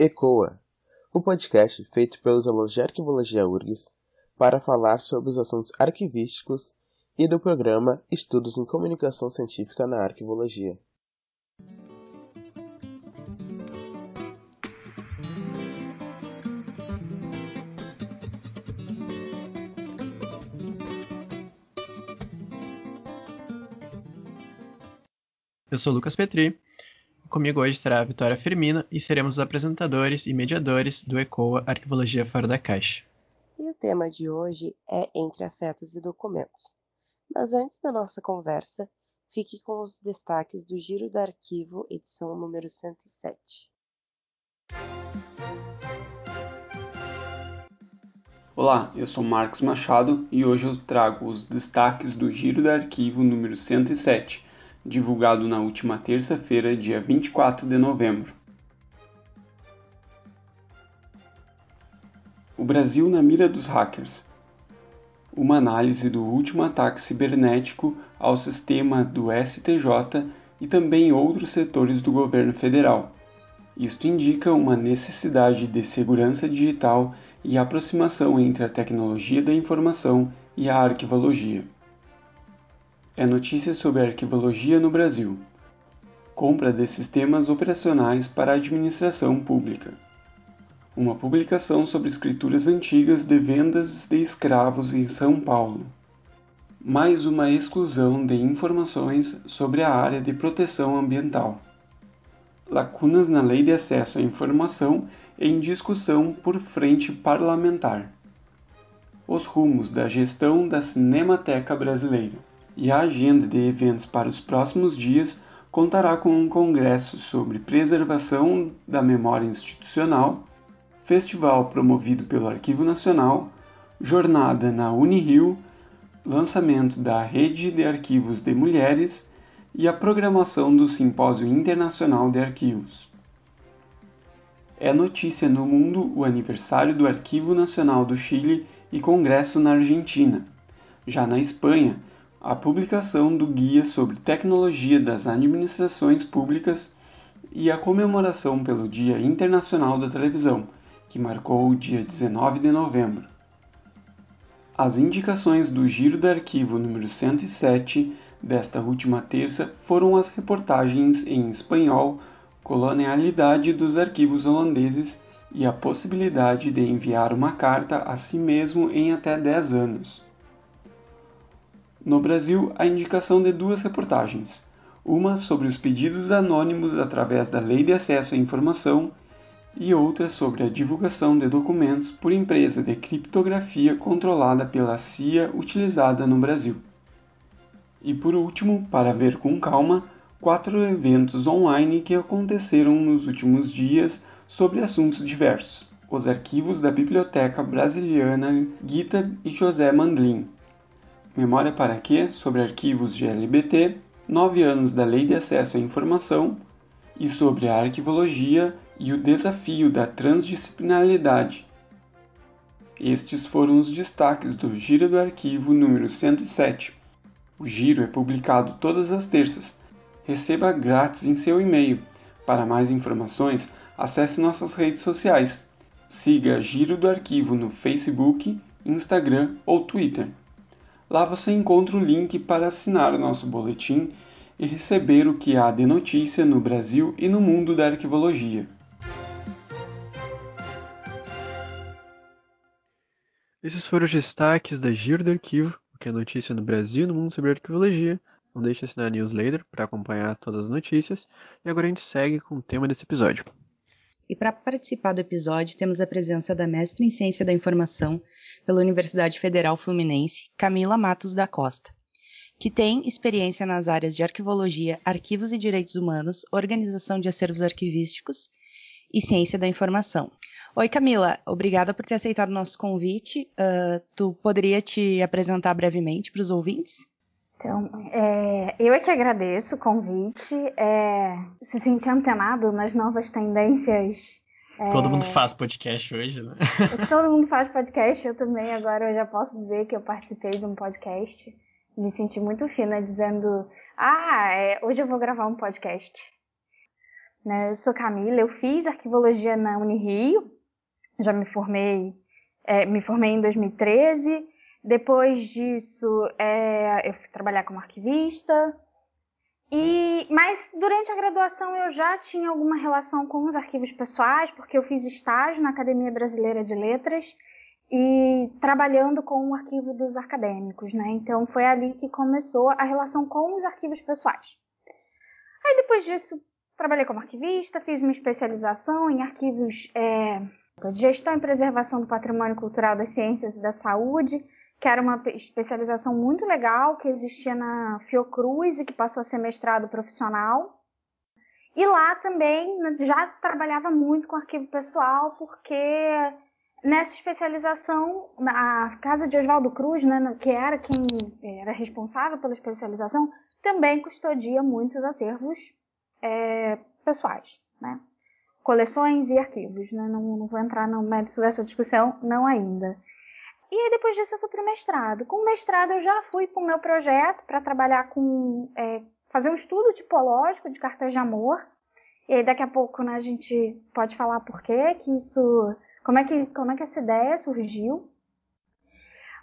ECOA, o um podcast feito pelos alunos de Arquivologia URGS para falar sobre os assuntos arquivísticos e do programa Estudos em Comunicação Científica na Arquivologia. Eu sou Lucas Petri. Comigo hoje estará a Vitória Firmina e seremos os apresentadores e mediadores do ECOA Arquivologia Fora da Caixa. E o tema de hoje é Entre Afetos e Documentos. Mas antes da nossa conversa, fique com os destaques do Giro do Arquivo, edição número 107. Olá, eu sou Marcos Machado e hoje eu trago os destaques do Giro do Arquivo número 107 divulgado na última terça-feira, dia 24 de novembro. O Brasil na mira dos hackers. Uma análise do último ataque cibernético ao sistema do STJ e também outros setores do governo federal. Isto indica uma necessidade de segurança digital e aproximação entre a tecnologia da informação e a arquivologia é notícia sobre arquivologia no Brasil. Compra de sistemas operacionais para a administração pública. Uma publicação sobre escrituras antigas de vendas de escravos em São Paulo. Mais uma exclusão de informações sobre a área de proteção ambiental. Lacunas na Lei de Acesso à Informação em discussão por frente parlamentar. Os rumos da gestão da Cinemateca Brasileira e a agenda de eventos para os próximos dias contará com um congresso sobre preservação da memória institucional, festival promovido pelo Arquivo Nacional, jornada na Unirio, lançamento da Rede de Arquivos de Mulheres e a programação do Simpósio Internacional de Arquivos. É notícia no mundo o aniversário do Arquivo Nacional do Chile e Congresso na Argentina. Já na Espanha, a publicação do Guia sobre Tecnologia das Administrações Públicas e a comemoração pelo Dia Internacional da Televisão, que marcou o dia 19 de novembro. As indicações do Giro do Arquivo número 107 desta última terça foram as reportagens em espanhol Colonialidade dos arquivos holandeses e a possibilidade de enviar uma carta a si mesmo em até 10 anos. No Brasil, a indicação de duas reportagens, uma sobre os pedidos anônimos através da Lei de Acesso à Informação e outra sobre a divulgação de documentos por empresa de criptografia controlada pela CIA utilizada no Brasil. E por último, para ver com calma, quatro eventos online que aconteceram nos últimos dias sobre assuntos diversos: os arquivos da Biblioteca Brasiliana Gita e José Mandlin, Memória para quê? Sobre arquivos de LBT, 9 anos da Lei de Acesso à Informação e sobre a arquivologia e o desafio da transdisciplinaridade. Estes foram os destaques do Giro do Arquivo número 107. O giro é publicado todas as terças. Receba grátis em seu e-mail. Para mais informações, acesse nossas redes sociais. Siga Giro do Arquivo no Facebook, Instagram ou Twitter. Lá você encontra o link para assinar o nosso boletim e receber o que há de notícia no Brasil e no mundo da arquivologia. Esses foram os destaques da Giro do Arquivo, o que é notícia no Brasil e no mundo sobre arquivologia. Não deixe de assinar a newsletter para acompanhar todas as notícias. E agora a gente segue com o tema desse episódio. E para participar do episódio, temos a presença da mestre em Ciência da Informação pela Universidade Federal Fluminense, Camila Matos da Costa, que tem experiência nas áreas de arquivologia, arquivos e direitos humanos, organização de acervos arquivísticos e ciência da informação. Oi, Camila, obrigada por ter aceitado o nosso convite. Uh, tu poderia te apresentar brevemente para os ouvintes? Então, é, eu é que agradeço o convite. É, se sentir antenado nas novas tendências. É, todo mundo faz podcast hoje, né? todo mundo faz podcast, eu também. Agora eu já posso dizer que eu participei de um podcast. Me senti muito fina dizendo: Ah, é, hoje eu vou gravar um podcast. Né? Eu sou Camila, eu fiz arquivologia na Unirio, já me formei, é, me formei em 2013. Depois disso, é, eu fui trabalhar como arquivista. E, mas durante a graduação eu já tinha alguma relação com os arquivos pessoais, porque eu fiz estágio na Academia Brasileira de Letras e trabalhando com o arquivo dos acadêmicos, né? Então foi ali que começou a relação com os arquivos pessoais. Aí depois disso trabalhei como arquivista, fiz uma especialização em arquivos é, de gestão e preservação do patrimônio cultural das ciências e da saúde, que era uma especialização muito legal que existia na Fiocruz e que passou a ser mestrado profissional. E lá também né, já trabalhava muito com arquivo pessoal, porque nessa especialização, a casa de Oswaldo Cruz, né, que era quem era responsável pela especialização, também custodia muitos acervos é, pessoais, né? coleções e arquivos. Né? Não, não, vou entrar no mérito dessa discussão, não ainda. E aí depois disso eu fui para o mestrado. Com o mestrado eu já fui para o meu projeto para trabalhar com é, fazer um estudo tipológico de cartas de amor. E aí daqui a pouco né, a gente pode falar por quê, que isso como é que, como é que essa ideia surgiu?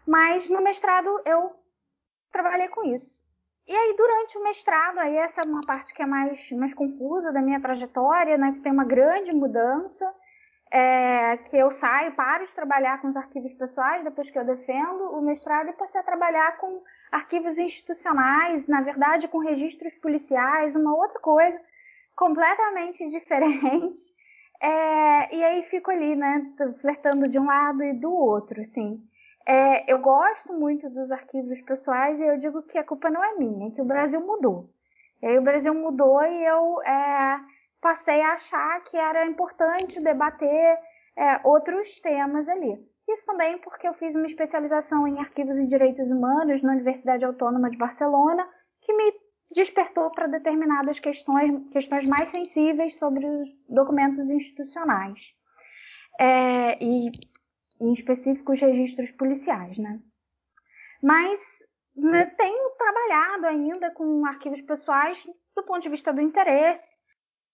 Mas no mestrado eu trabalhei com isso. E aí, durante o mestrado, aí essa é uma parte que é mais, mais confusa da minha trajetória, né, que tem uma grande mudança, é, que eu saio, paro de trabalhar com os arquivos pessoais, depois que eu defendo o mestrado, e passei a trabalhar com arquivos institucionais, na verdade, com registros policiais, uma outra coisa completamente diferente. É, e aí fico ali, né, flertando de um lado e do outro, assim. É, eu gosto muito dos arquivos pessoais e eu digo que a culpa não é minha, é que o Brasil mudou. E aí o Brasil mudou e eu é, passei a achar que era importante debater é, outros temas ali. Isso também porque eu fiz uma especialização em arquivos e direitos humanos na Universidade Autônoma de Barcelona, que me despertou para determinadas questões, questões mais sensíveis sobre os documentos institucionais. É, e em específicos registros policiais, né? Mas né, tenho trabalhado ainda com arquivos pessoais do ponto de vista do interesse,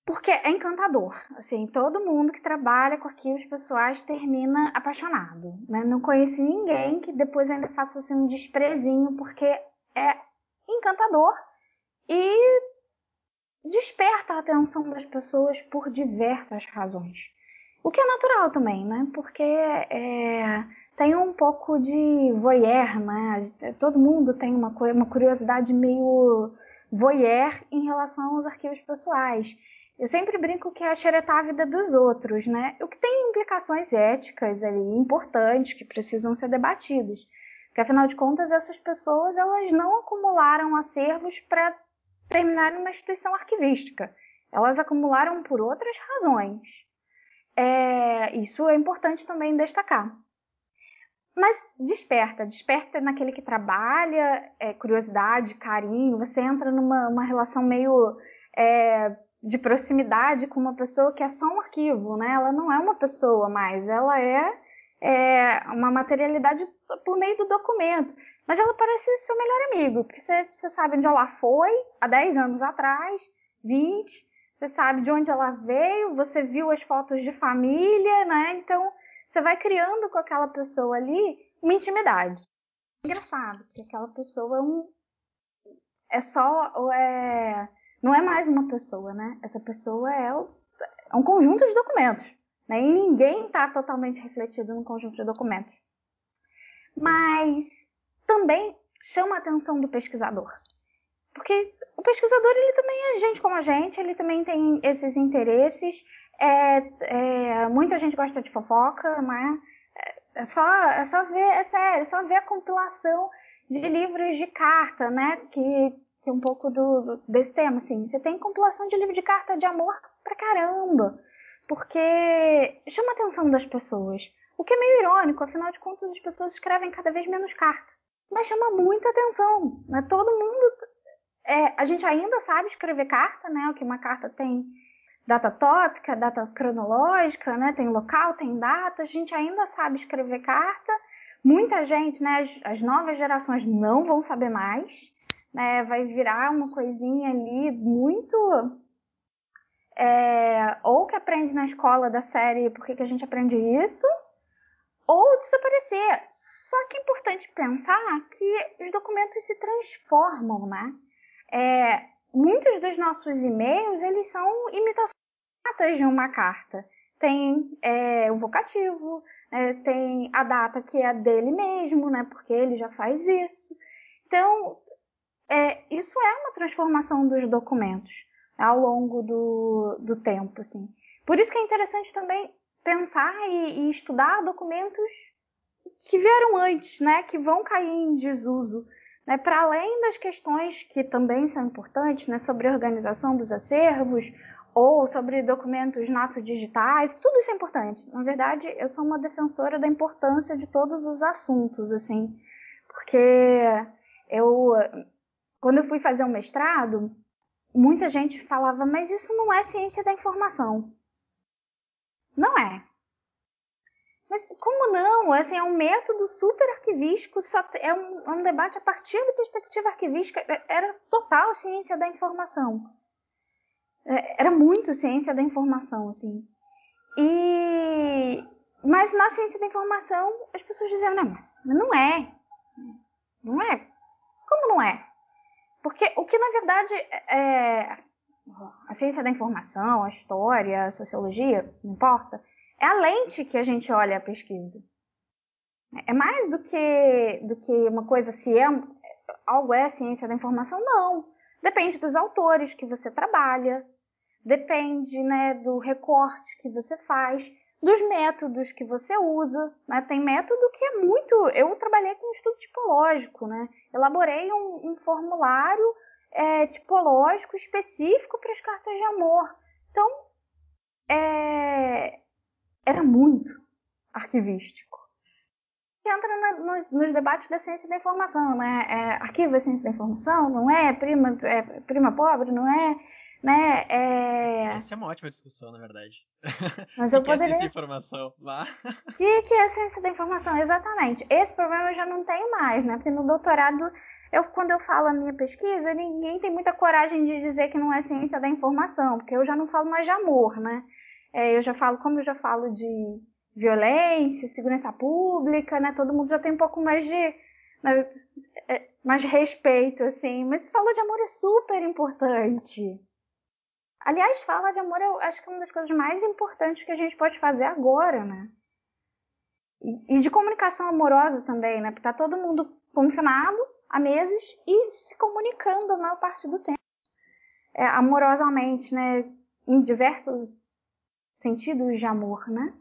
porque é encantador. Assim, todo mundo que trabalha com arquivos pessoais termina apaixonado. Né? Não conheci ninguém que depois ainda faça assim, um desprezinho, porque é encantador e desperta a atenção das pessoas por diversas razões. O que é natural também, né? Porque é, tem um pouco de voyeur, né? Todo mundo tem uma, uma curiosidade meio voyeur em relação aos arquivos pessoais. Eu sempre brinco que é xeretar a vida dos outros, né? O que tem implicações éticas ali importantes que precisam ser debatidas. Porque afinal de contas, essas pessoas elas não acumularam acervos para terminarem numa instituição arquivística. Elas acumularam por outras razões. É, isso é importante também destacar. Mas desperta, desperta naquele que trabalha, é, curiosidade, carinho. Você entra numa relação meio é, de proximidade com uma pessoa que é só um arquivo, né? Ela não é uma pessoa mais, ela é, é uma materialidade por meio do documento. Mas ela parece seu melhor amigo, porque você, você sabe onde ela foi há 10 anos atrás, 20, você sabe de onde ela veio, você viu as fotos de família, né? Então você vai criando com aquela pessoa ali uma intimidade. Engraçado, porque aquela pessoa é um. É só. É, não é mais uma pessoa, né? Essa pessoa é, é um conjunto de documentos. Né? E ninguém está totalmente refletido no conjunto de documentos. Mas também chama a atenção do pesquisador. Porque o pesquisador ele também é gente como a gente, ele também tem esses interesses. É, é, muita gente gosta de fofoca, né? É só, é só ver, é sério, é só ver a compilação de livros de carta, né? Que, um pouco do, do, desse tema, assim. Você tem compilação de livro de carta de amor pra caramba. Porque chama a atenção das pessoas. O que é meio irônico, afinal de contas, as pessoas escrevem cada vez menos carta mas chama muita atenção. Né? Todo mundo. É, a gente ainda sabe escrever carta, né? O que uma carta tem data tópica, data cronológica, né? Tem local, tem data. A gente ainda sabe escrever carta. Muita gente, né? As, as novas gerações não vão saber mais. Né? Vai virar uma coisinha ali muito é, ou que aprende na escola da série por que, a gente aprende isso, ou desaparecer. Só que é importante pensar que os documentos se transformam, né? É, muitos dos nossos e-mails, eles são imitações de uma carta. Tem é, o vocativo, é, tem a data que é dele mesmo, né? Porque ele já faz isso. Então, é, isso é uma transformação dos documentos ao longo do, do tempo, assim. Por isso que é interessante também pensar e, e estudar documentos que vieram antes, né? Que vão cair em desuso. Né, para além das questões que também são importantes, né, sobre organização dos acervos, ou sobre documentos nato digitais, tudo isso é importante. Na verdade, eu sou uma defensora da importância de todos os assuntos, assim, porque eu, quando eu fui fazer um mestrado, muita gente falava, mas isso não é ciência da informação. Não é. Mas como não? Assim, é um método super arquivístico, só é um, é um debate a partir da perspectiva arquivística, é, era total ciência da informação. É, era muito ciência da informação, assim. E mas na ciência da informação as pessoas diziam não, não é, não é. Como não é? Porque o que na verdade é a ciência da informação, a história, a sociologia, não importa, é a lente que a gente olha a pesquisa. É mais do que do que uma coisa se é algo é ciência da informação, não. Depende dos autores que você trabalha, depende né, do recorte que você faz, dos métodos que você usa. Né? Tem método que é muito. Eu trabalhei com estudo tipológico, né? elaborei um, um formulário é, tipológico específico para as cartas de amor. Então, é, era muito arquivístico que entra na, no, nos debates da ciência da informação, né? É, arquivo é ciência da informação, não é? Prima, é, prima pobre, não é? Né? É... Essa é uma ótima discussão, na verdade. Mas eu poderia... ciência da informação? O que, que é ciência da informação? Exatamente. Esse problema eu já não tenho mais, né? Porque no doutorado, eu, quando eu falo a minha pesquisa, ninguém tem muita coragem de dizer que não é ciência da informação, porque eu já não falo mais de amor, né? É, eu já falo, como eu já falo de violência, segurança pública, né? Todo mundo já tem um pouco mais de né, é, mais respeito, assim. Mas falar de amor é super importante. Aliás, falar de amor eu acho que é uma das coisas mais importantes que a gente pode fazer agora, né? E, de comunicação amorosa também, né? Porque tá todo mundo confinado há meses e se comunicando a maior parte do tempo. É, amorosamente, né? Em diversos sentidos de amor, né?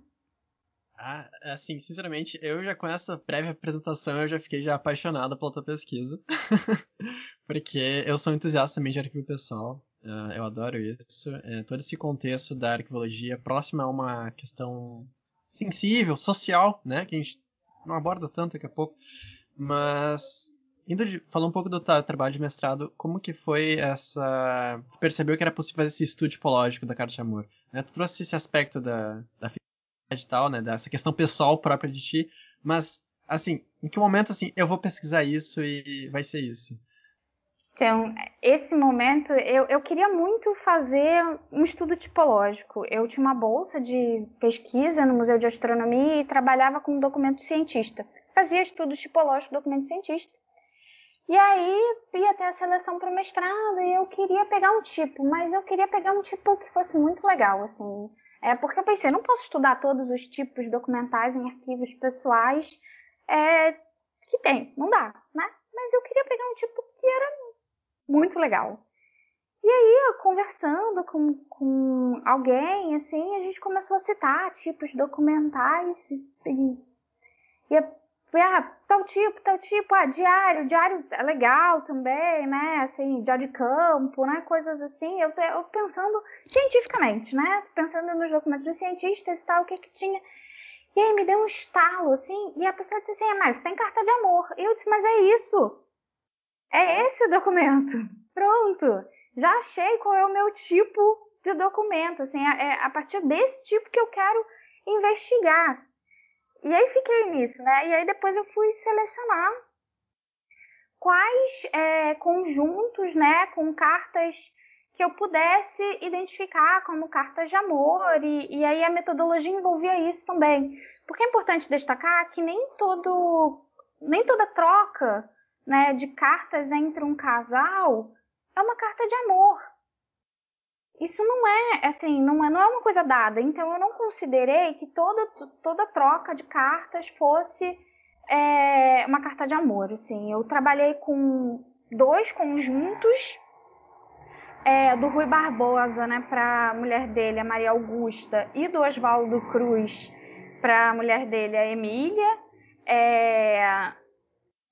Ah, assim, sinceramente, eu já com essa prévia apresentação eu já fiquei já apaixonado pela tua pesquisa. Porque eu sou entusiasta também de arquivo pessoal. Uh, eu adoro isso. É, todo esse contexto da arquivologia próxima a uma questão sensível, social, né? Que a gente não aborda tanto daqui a pouco. Mas indo de, falar um pouco do trabalho de mestrado, como que foi essa. Tu percebeu que era possível fazer esse estudo tipológico da carta de amor? Né? Tu trouxe esse aspecto da, da e tal, né, dessa questão pessoal própria de ti, mas assim, em que momento assim, eu vou pesquisar isso e vai ser isso? Então, esse momento, eu, eu queria muito fazer um estudo tipológico. Eu tinha uma bolsa de pesquisa no Museu de Astronomia e trabalhava como documento cientista. Fazia estudo tipológico, documento cientista. E aí ia ter a seleção para o mestrado e eu queria pegar um tipo, mas eu queria pegar um tipo que fosse muito legal, assim. É porque eu pensei, não posso estudar todos os tipos documentais em arquivos pessoais é, que tem, não dá, né? Mas eu queria pegar um tipo que era muito legal. E aí, conversando com, com alguém, assim, a gente começou a citar tipos documentais e, e ah, tal tipo, tal tipo, ah, diário, diário é legal também, né? Assim, diário de campo, né? Coisas assim. Eu, eu pensando cientificamente, né? Pensando nos documentos dos cientistas e tal, o que que tinha. E aí me deu um estalo, assim, e a pessoa disse assim, ah, mas tem carta de amor. E eu disse, mas é isso. É esse documento. Pronto. Já achei qual é o meu tipo de documento, assim, é, é a partir desse tipo que eu quero investigar. E aí fiquei nisso, né? E aí depois eu fui selecionar quais é, conjuntos, né, com cartas que eu pudesse identificar como cartas de amor, e, e aí a metodologia envolvia isso também. Porque é importante destacar que nem todo, nem toda troca né, de cartas entre um casal é uma carta de amor. Isso não é, assim, não é, não é uma coisa dada. Então eu não considerei que toda, toda troca de cartas fosse é, uma carta de amor. Assim, eu trabalhei com dois conjuntos é, do Rui Barbosa, né, para a mulher dele, a Maria Augusta, e do Oswaldo Cruz para a mulher dele, a Emília. É,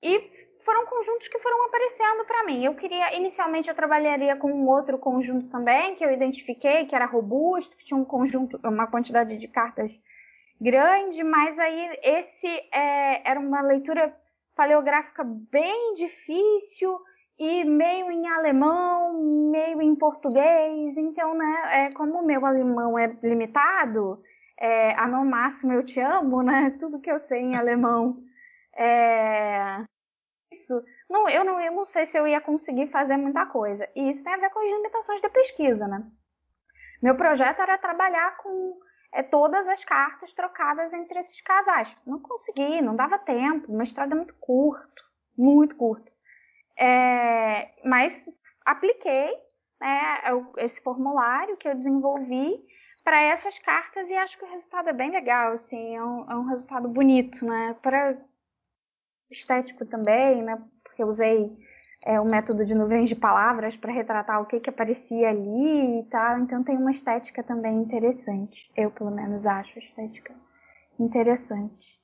e foram conjuntos que foram aparecendo para mim. Eu queria, inicialmente, eu trabalharia com um outro conjunto também, que eu identifiquei, que era robusto, que tinha um conjunto, uma quantidade de cartas grande, mas aí esse é, era uma leitura paleográfica bem difícil e meio em alemão, meio em português, então, né, é, como o meu alemão é limitado, é, a no máximo eu te amo, né, tudo que eu sei em alemão, é, isso, não, eu, não, eu não sei se eu ia conseguir fazer muita coisa, e isso tem a ver com as limitações da pesquisa, né. Meu projeto era trabalhar com é, todas as cartas trocadas entre esses casais. Não consegui, não dava tempo, o mestrado é muito curto, muito curto. É, mas apliquei né, esse formulário que eu desenvolvi para essas cartas e acho que o resultado é bem legal, assim, é um, é um resultado bonito, né? Para estético também, né? Porque eu usei é, o método de nuvens de palavras para retratar o que que aparecia ali e tal, então tem uma estética também interessante. Eu pelo menos acho a estética interessante.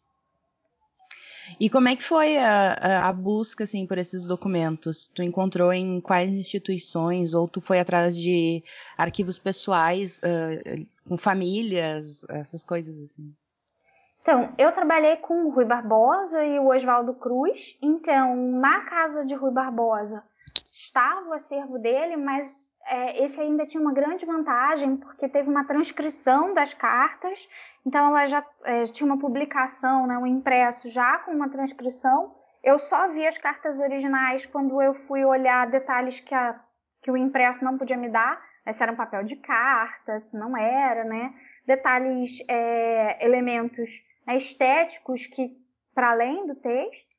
E como é que foi a, a, busca, assim, por esses documentos? Tu encontrou em quais instituições ou tu foi atrás de arquivos pessoais uh, com famílias, essas coisas assim? Então, eu trabalhei com o Rui Barbosa e o Oswaldo Cruz. Então, na casa de Rui Barbosa estava o acervo dele, mas é, esse ainda tinha uma grande vantagem, porque teve uma transcrição das cartas, então ela já é, tinha uma publicação, né, um impresso já com uma transcrição. Eu só vi as cartas originais quando eu fui olhar detalhes que, a, que o impresso não podia me dar, se era um papel de carta, se não era, né? Detalhes, é, elementos né, estéticos que para além do texto.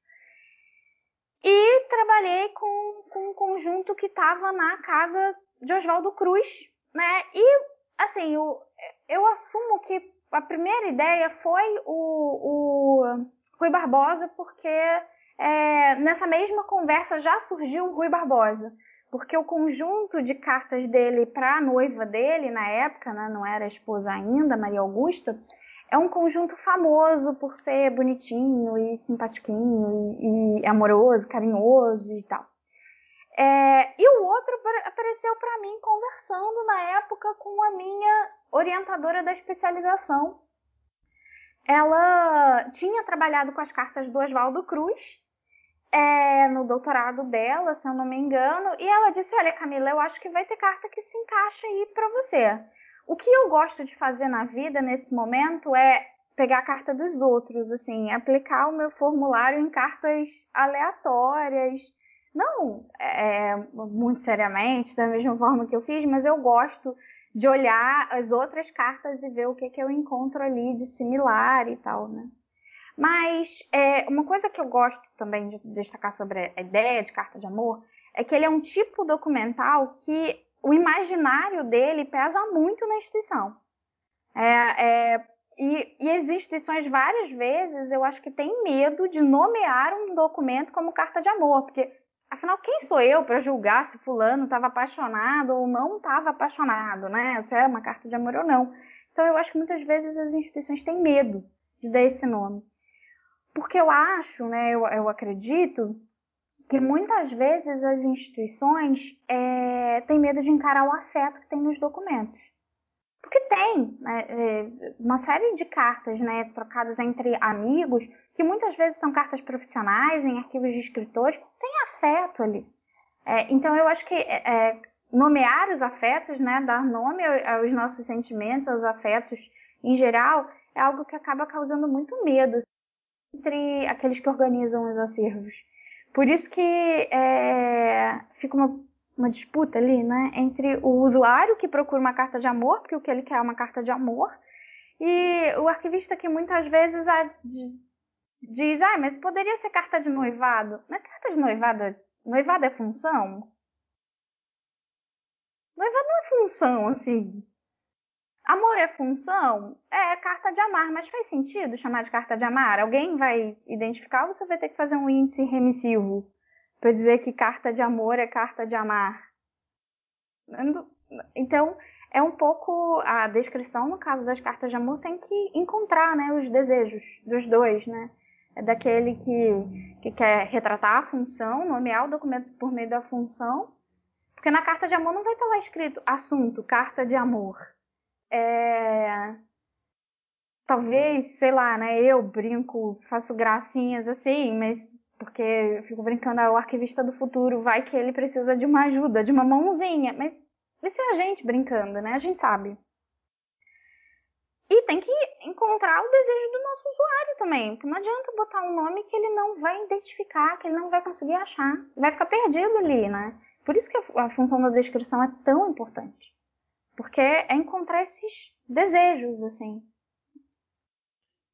E trabalhei com, com um conjunto que estava na casa de Oswaldo Cruz, né? E assim, eu, eu assumo que a primeira ideia foi o, o Rui Barbosa, porque é, nessa mesma conversa já surgiu o Rui Barbosa, porque o conjunto de cartas dele para a noiva dele na época, né, não era esposa ainda, Maria Augusta, é um conjunto famoso por ser bonitinho e simpatiquinho e, e amoroso, carinhoso e tal. É, e o outro apareceu para mim conversando na época com a minha orientadora da especialização. Ela tinha trabalhado com as cartas do Oswaldo Cruz é, no doutorado dela, se eu não me engano, e ela disse: Olha, Camila, eu acho que vai ter carta que se encaixa aí para você. O que eu gosto de fazer na vida nesse momento é pegar a carta dos outros, assim, aplicar o meu formulário em cartas aleatórias não é, muito seriamente, da mesma forma que eu fiz, mas eu gosto de olhar as outras cartas e ver o que, que eu encontro ali de similar e tal, né? Mas é, uma coisa que eu gosto também de destacar sobre a ideia de carta de amor é que ele é um tipo documental que o imaginário dele pesa muito na instituição. É, é, e, e, as instituições várias vezes eu acho que têm medo de nomear um documento como carta de amor, porque Afinal, quem sou eu para julgar se fulano estava apaixonado ou não estava apaixonado, né? Se é uma carta de amor ou não. Então eu acho que muitas vezes as instituições têm medo de dar esse nome. Porque eu acho, né, eu, eu acredito que muitas vezes as instituições é, têm medo de encarar o afeto que tem nos documentos. Porque tem né, é, uma série de cartas né, trocadas entre amigos, que muitas vezes são cartas profissionais, em arquivos de escritores, tem afeto ali. É, então eu acho que é, é nomear os afetos, né, dar nome aos nossos sentimentos, aos afetos em geral, é algo que acaba causando muito medo entre aqueles que organizam os acervos. Por isso que é, fica uma uma disputa ali, né, entre o usuário que procura uma carta de amor, porque o que ele quer é uma carta de amor, e o arquivista que muitas vezes diz, ah, mas poderia ser carta de noivado. Mas carta de noivado, noivado é função? Noivado não é função, assim. Amor é função? É carta de amar, mas faz sentido chamar de carta de amar? Alguém vai identificar ou você vai ter que fazer um índice remissivo para dizer que carta de amor é carta de amar? Então, é um pouco a descrição, no caso das cartas de amor, tem que encontrar né, os desejos dos dois, né? É daquele que, que quer retratar a função, nomear o documento por meio da função, porque na carta de amor não vai estar lá escrito assunto, carta de amor é... Talvez, sei lá, né? Eu brinco, faço gracinhas assim, mas porque eu fico brincando, ah, o arquivista do futuro vai que ele precisa de uma ajuda, de uma mãozinha, mas isso é a gente brincando, né? A gente sabe. E tem que encontrar o desejo do nosso usuário também, porque não adianta botar um nome que ele não vai identificar, que ele não vai conseguir achar, vai ficar perdido ali, né? Por isso que a função da descrição é tão importante. Porque é encontrar esses desejos, assim.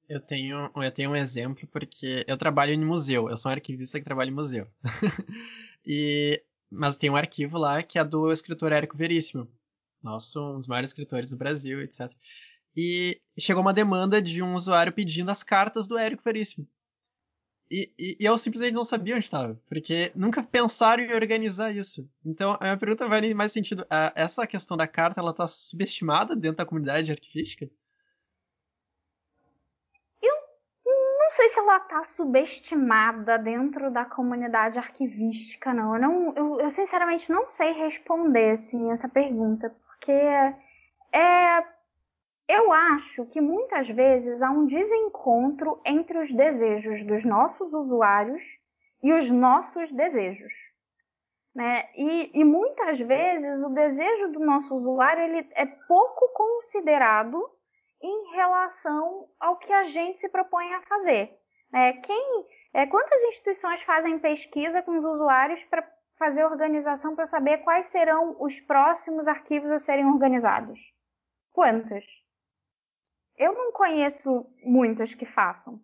Eu tenho, eu tenho um exemplo porque eu trabalho em museu, eu sou um arquivista que trabalha em museu. e, mas tem um arquivo lá que é do escritor Érico Veríssimo, nosso, um dos maiores escritores do Brasil, etc. E chegou uma demanda de um usuário pedindo as cartas do Érico Veríssimo. E, e, e, eu simplesmente não sabia onde estava, porque nunca pensaram em organizar isso. Então, a minha pergunta vai em mais sentido. essa questão da carta, ela está subestimada dentro da comunidade arquivística? Eu não sei se ela está subestimada dentro da comunidade arquivística, não. Eu, não eu, eu, sinceramente não sei responder, assim, essa pergunta, porque é eu acho que muitas vezes há um desencontro entre os desejos dos nossos usuários e os nossos desejos. Né? E, e, muitas vezes o desejo do nosso usuário ele é pouco considerado em relação ao que a gente se propõe a fazer. É, quem, é, quantas instituições fazem pesquisa com os usuários para fazer organização para saber quais serão os próximos arquivos a serem organizados? Quantas? Eu não conheço muitas que façam.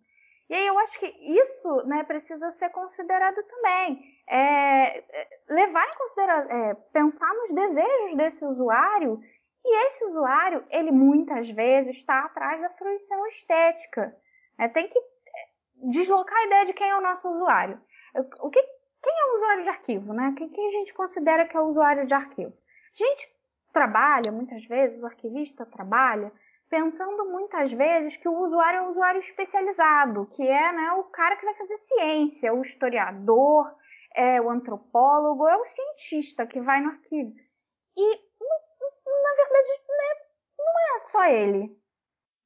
E aí eu acho que isso né, precisa ser considerado também. É, é levar em consideração, é, pensar nos desejos desse usuário, e esse usuário, ele muitas vezes está atrás da fruição estética. É, tem que é, deslocar a ideia de quem é o nosso usuário. O que, quem é o usuário de arquivo? Né? Quem, quem a gente considera que é o usuário de arquivo? A gente trabalha, muitas vezes, o arquivista trabalha pensando muitas vezes que o usuário é um usuário especializado, que é né, o cara que vai fazer ciência, o historiador, é o antropólogo, é o cientista que vai no arquivo. E, na verdade, né, não é só ele.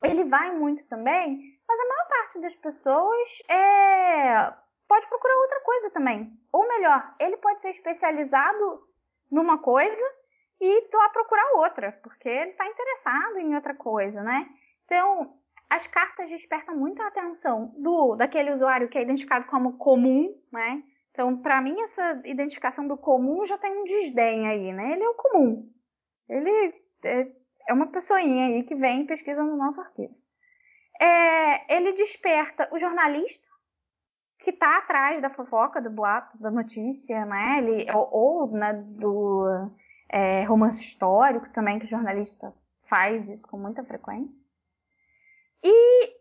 Ele vai muito também, mas a maior parte das pessoas é, pode procurar outra coisa também. Ou melhor, ele pode ser especializado numa coisa e lá procurar outra, porque ele está interessado em outra coisa, né? Então, as cartas despertam muito a atenção do daquele usuário que é identificado como comum, né? Então, para mim, essa identificação do comum já tem um desdém aí, né? Ele é o comum. Ele é, é uma pessoinha aí que vem e pesquisa no nosso arquivo. É, ele desperta o jornalista que está atrás da fofoca, do boato, da notícia, né? Ele, ou, ou né, do é, romance histórico também, que jornalista faz isso com muita frequência. E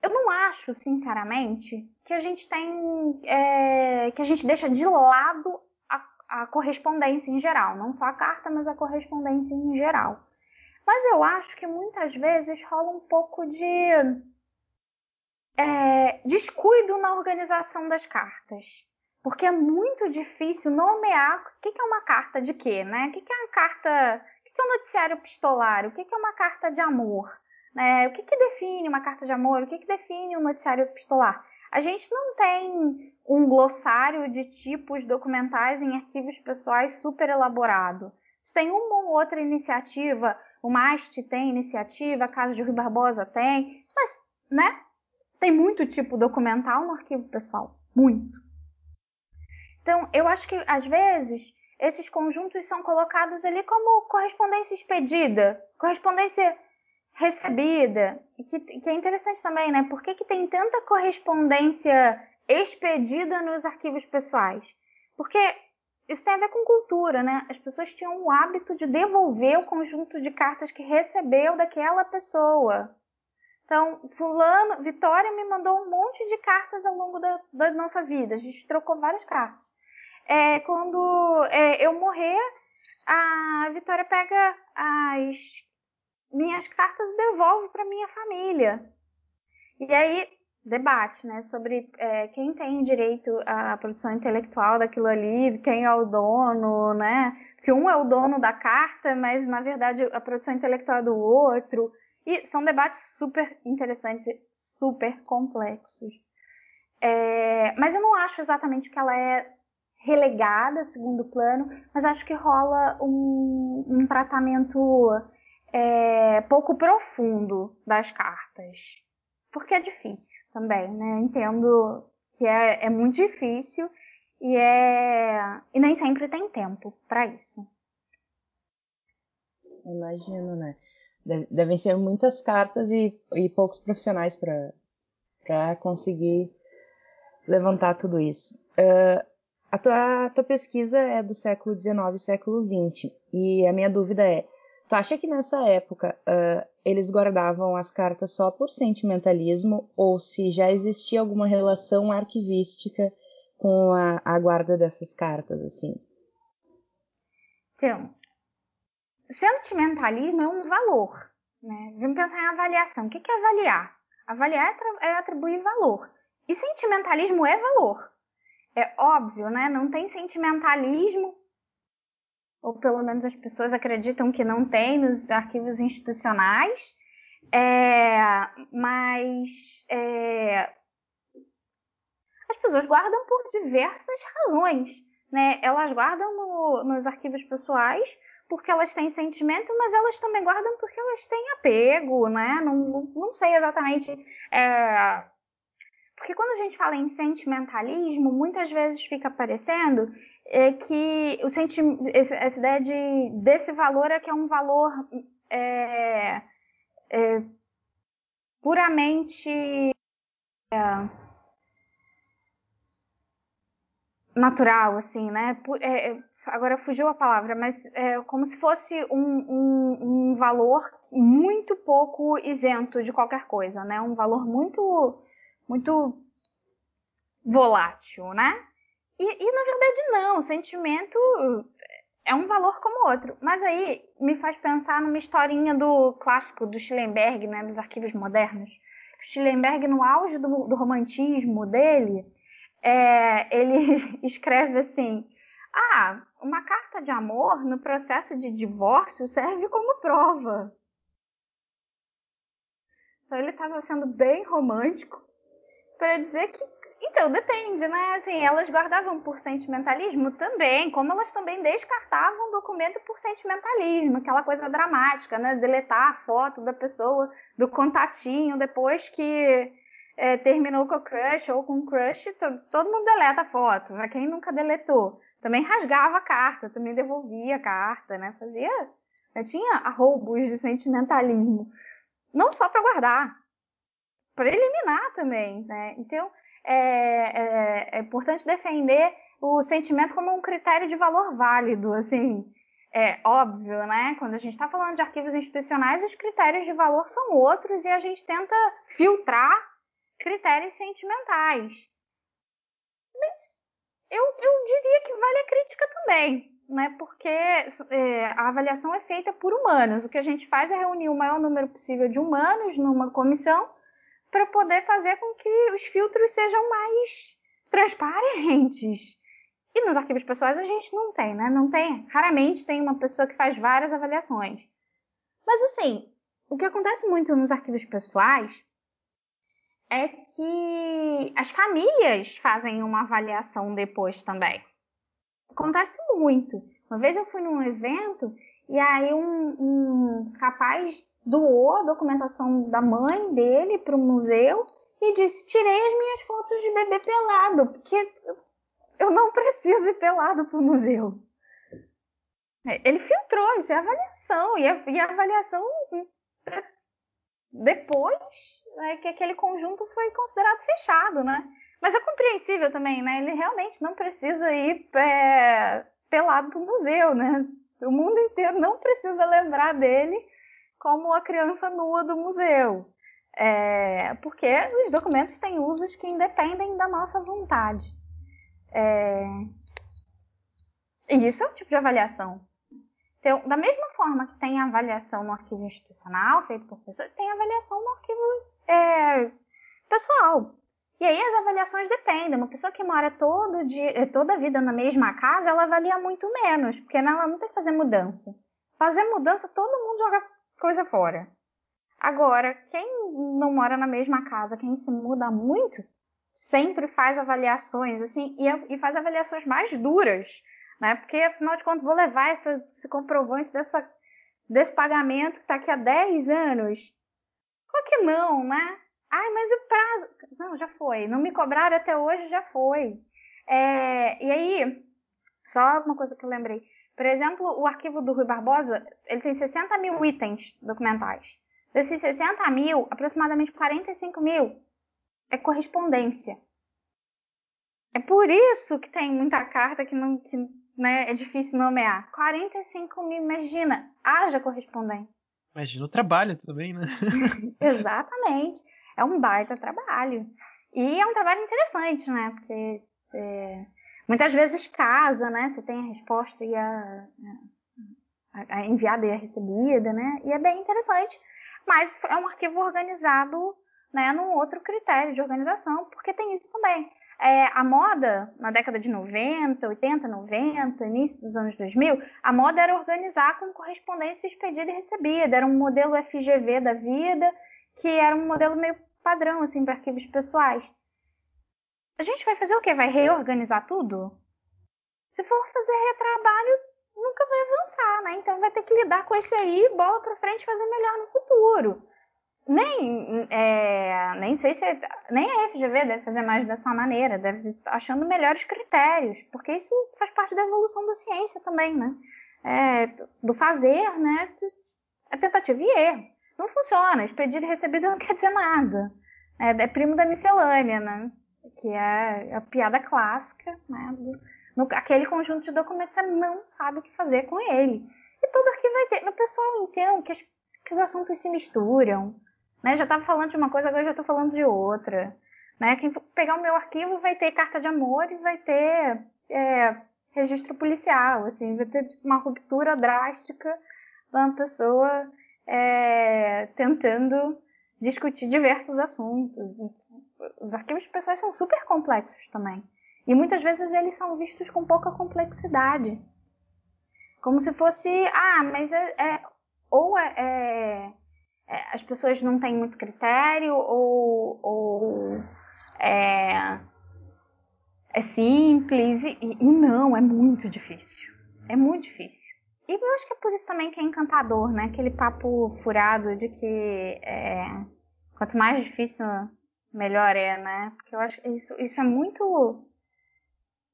eu não acho, sinceramente, que a gente tem. É, que a gente deixa de lado a, a correspondência em geral. Não só a carta, mas a correspondência em geral. Mas eu acho que muitas vezes rola um pouco de é, descuido na organização das cartas porque é muito difícil nomear o que é uma carta de quê, né? O que é uma carta, o que é um noticiário epistolar, o que é uma carta de amor, né? O que, que define uma carta de amor, o que, que define um noticiário epistolar? A gente não tem um glossário de tipos documentais em arquivos pessoais super elaborado. Você tem uma ou outra iniciativa, o MAST tem iniciativa, a Casa de Rui Barbosa tem, mas, né? Tem muito tipo documental no arquivo pessoal, muito. Então, eu acho que às vezes esses conjuntos são colocados ali como correspondência expedida, correspondência recebida, que, que é interessante também, né? Por que, que tem tanta correspondência expedida nos arquivos pessoais? Porque isso tem a ver com cultura, né? As pessoas tinham o hábito de devolver o conjunto de cartas que recebeu daquela pessoa. Então, fulano, Vitória me mandou um monte de cartas ao longo da, da nossa vida. A gente trocou várias cartas. É, quando é, eu morrer, a Vitória pega as minhas cartas e devolve para minha família. E aí debate, né, sobre é, quem tem direito à produção intelectual daquilo ali, quem é o dono, né? Que um é o dono da carta, mas na verdade a produção intelectual é do outro. E são debates super interessantes e super complexos. É, mas eu não acho exatamente que ela é relegada segundo plano, mas acho que rola um, um tratamento é, pouco profundo das cartas. Porque é difícil também, né? Entendo que é, é muito difícil e, é, e nem sempre tem tempo para isso. Imagino, né? devem ser muitas cartas e, e poucos profissionais para conseguir levantar tudo isso. Uh, a, tua, a tua pesquisa é do século XIX e século XX, e a minha dúvida é: tu acha que nessa época uh, eles guardavam as cartas só por sentimentalismo ou se já existia alguma relação arquivística com a, a guarda dessas cartas, assim? Então, sentimentalismo é um valor. Né? Vamos pensar em avaliação. O que é avaliar? Avaliar é, é atribuir valor. E sentimentalismo é valor. É óbvio, né? Não tem sentimentalismo, ou pelo menos as pessoas acreditam que não tem nos arquivos institucionais, é, mas é, as pessoas guardam por diversas razões. Né? Elas guardam no, nos arquivos pessoais porque elas têm sentimento, mas elas também guardam porque elas têm apego, né? Não, não sei exatamente. É... Porque quando a gente fala em sentimentalismo, muitas vezes fica parecendo é, que o senti essa ideia de, desse valor é que é um valor é, é, puramente é, natural, assim, né? É, agora fugiu a palavra, mas é como se fosse um, um, um, valor muito pouco isento de qualquer coisa, né? Um valor muito, muito volátil, né? E, e na verdade não, o sentimento é um valor como outro. Mas aí me faz pensar numa historinha do clássico do Schellenberg, né? Dos arquivos modernos. O Schellenberg, no auge do, do romantismo dele, é, ele escreve assim ah, uma carta de amor no processo de divórcio serve como prova. Então ele estava sendo bem romântico para dizer que, então, depende, né? Assim, elas guardavam por sentimentalismo também, como elas também descartavam documento por sentimentalismo, aquela coisa dramática, né? Deletar a foto da pessoa, do contatinho, depois que é, terminou com o crush ou com o crush, todo, todo mundo deleta a foto, né? Quem nunca deletou? também rasgava a carta, também devolvia a carta, né? Fazia. Né? Tinha arroubos de sentimentalismo. Não só para guardar, para eliminar também, né? Então, é, é, é, importante defender o sentimento como um critério de valor válido, assim. É óbvio, né? Quando a gente está falando de arquivos institucionais, os critérios de valor são outros e a gente tenta filtrar critérios sentimentais. Mas eu, eu diria que vale a crítica também, né? Porque é, a avaliação é feita por humanos. O que a gente faz é reunir o maior número possível de humanos numa comissão para poder fazer com que os filtros sejam mais transparentes. E nos arquivos pessoais a gente não tem, né? Não tem. Raramente tem uma pessoa que faz várias avaliações. Mas assim, o que acontece muito nos arquivos pessoais é que as famílias fazem uma avaliação depois também. Acontece muito. Uma vez eu fui num evento e aí um, um rapaz doou a documentação da mãe dele para o museu e disse: tirei as minhas fotos de bebê pelado, porque eu não preciso ir pelado para o museu. É, ele filtrou, isso é avaliação. E a, e a avaliação depois né, que aquele conjunto foi considerado fechado, né? Mas é compreensível também, né? Ele realmente não precisa ir é, pelado do museu, né? O mundo inteiro não precisa lembrar dele como a criança nua do museu. É, porque os documentos têm usos que independem da nossa vontade. É, e isso é um tipo de avaliação. Então, da mesma forma que tem avaliação no arquivo institucional, feito por pessoas, tem avaliação no arquivo é, pessoal. E aí as avaliações dependem. Uma pessoa que mora todo dia, é, toda a vida na mesma casa, ela avalia muito menos, porque ela não tem que fazer mudança. Fazer mudança, todo mundo joga coisa fora. Agora, quem não mora na mesma casa, quem se muda muito, sempre faz avaliações, assim, e, e faz avaliações mais duras, né? Porque, afinal de contas, vou levar essa, esse comprovante dessa, desse pagamento que está aqui há 10 anos. Claro que não, né? Ai, mas o prazo. Não, já foi. Não me cobraram até hoje, já foi. É, e aí, só uma coisa que eu lembrei. Por exemplo, o arquivo do Rui Barbosa, ele tem 60 mil itens documentais. Desses 60 mil, aproximadamente 45 mil é correspondência. É por isso que tem muita carta que, não, que né, é difícil nomear. 45 mil, imagina, haja correspondência. Imagina o trabalho também, né? Exatamente. É um baita trabalho. E é um trabalho interessante, né? Porque é, muitas vezes casa, né? Você tem a resposta e a, a, enviada e a recebida, né? E é bem interessante. Mas é um arquivo organizado, né? Num outro critério de organização, porque tem isso também. É, a moda, na década de 90, 80, 90, início dos anos 2000, a moda era organizar com correspondência expedida e recebida. Era um modelo FGV da vida, que era um modelo meio padrão, assim, para arquivos pessoais. A gente vai fazer o quê? Vai reorganizar tudo? Se for fazer retrabalho, nunca vai avançar, né? Então vai ter que lidar com esse aí, bola para frente, fazer melhor no futuro. Nem, é, nem sei se nem a FGV deve fazer mais dessa maneira, deve estar achando melhores critérios, porque isso faz parte da evolução da ciência também, né? É, do fazer, né? É tentativa e erro. Não funciona. Expedido e recebido não quer dizer nada. É, é primo da miscelânea, né? Que é a piada clássica, né? Do, no, aquele conjunto de documentos você não sabe o que fazer com ele. E tudo aqui vai ter. O pessoal entende que, as, que os assuntos se misturam. Né? Já estava falando de uma coisa, agora já estou falando de outra. Né? Quem pegar o meu arquivo vai ter carta de amor e vai ter é, registro policial. Assim, vai ter uma ruptura drástica de uma pessoa é, tentando discutir diversos assuntos. Os arquivos pessoais são super complexos também. E muitas vezes eles são vistos com pouca complexidade. Como se fosse, ah, mas é, é ou é, é, é, as pessoas não têm muito critério, ou, ou é, é simples, e, e não, é muito difícil. É muito difícil. E eu acho que é por isso também que é encantador, né? Aquele papo furado de que é, quanto mais difícil, melhor é, né? Porque eu acho que isso, isso é muito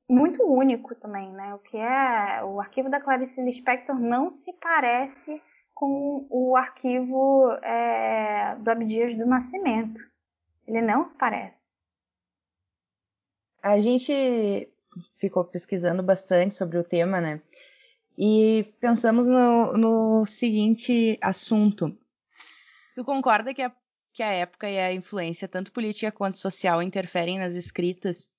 muito único também, né? O que é o arquivo da Clarice Lispector não se parece com o arquivo é, do Abdias do Nascimento. Ele não se parece. A gente ficou pesquisando bastante sobre o tema, né? E pensamos no, no seguinte assunto. Tu concorda que a, que a época e a influência, tanto política quanto social, interferem nas escritas?